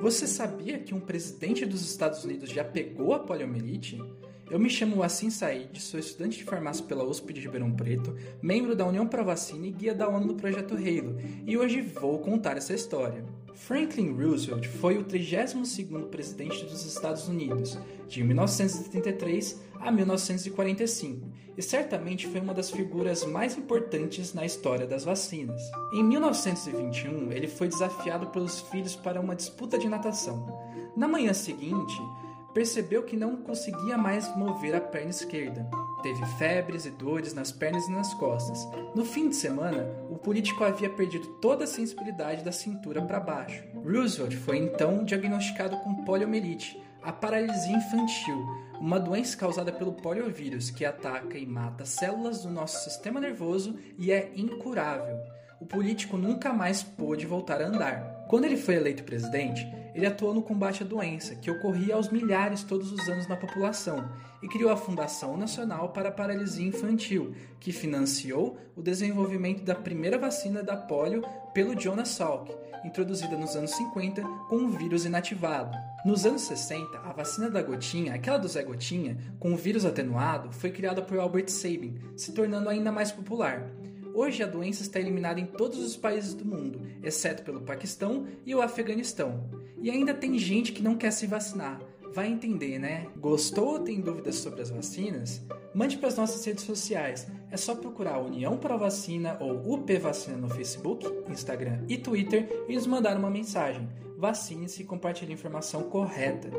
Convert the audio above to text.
Você sabia que um presidente dos Estados Unidos já pegou a poliomielite? Eu me chamo Assim Said, sou estudante de farmácia pela USP de Ribeirão Preto, membro da União Pro Vacina e guia da ONU no projeto Halo, e hoje vou contar essa história. Franklin Roosevelt foi o 32º presidente dos Estados Unidos, de 1933 a 1945, e certamente foi uma das figuras mais importantes na história das vacinas. Em 1921, ele foi desafiado pelos filhos para uma disputa de natação. Na manhã seguinte, percebeu que não conseguia mais mover a perna esquerda. Teve febres e dores nas pernas e nas costas. No fim de semana, o político havia perdido toda a sensibilidade da cintura para baixo. Roosevelt foi então diagnosticado com poliomielite, a paralisia infantil, uma doença causada pelo poliovírus que ataca e mata células do nosso sistema nervoso e é incurável. O político nunca mais pôde voltar a andar. Quando ele foi eleito presidente, ele atuou no combate à doença, que ocorria aos milhares todos os anos na população, e criou a Fundação Nacional para a Paralisia Infantil, que financiou o desenvolvimento da primeira vacina da polio pelo Jonas Salk, introduzida nos anos 50 com um vírus inativado. Nos anos 60, a vacina da gotinha, aquela do Zé Gotinha, com o vírus atenuado, foi criada por Albert Sabin, se tornando ainda mais popular. Hoje a doença está eliminada em todos os países do mundo, exceto pelo Paquistão e o Afeganistão. E ainda tem gente que não quer se vacinar. Vai entender, né? Gostou ou tem dúvidas sobre as vacinas? Mande para as nossas redes sociais. É só procurar União para Vacina ou UP Vacina no Facebook, Instagram e Twitter e nos mandar uma mensagem. Vacine-se e compartilhe a informação correta.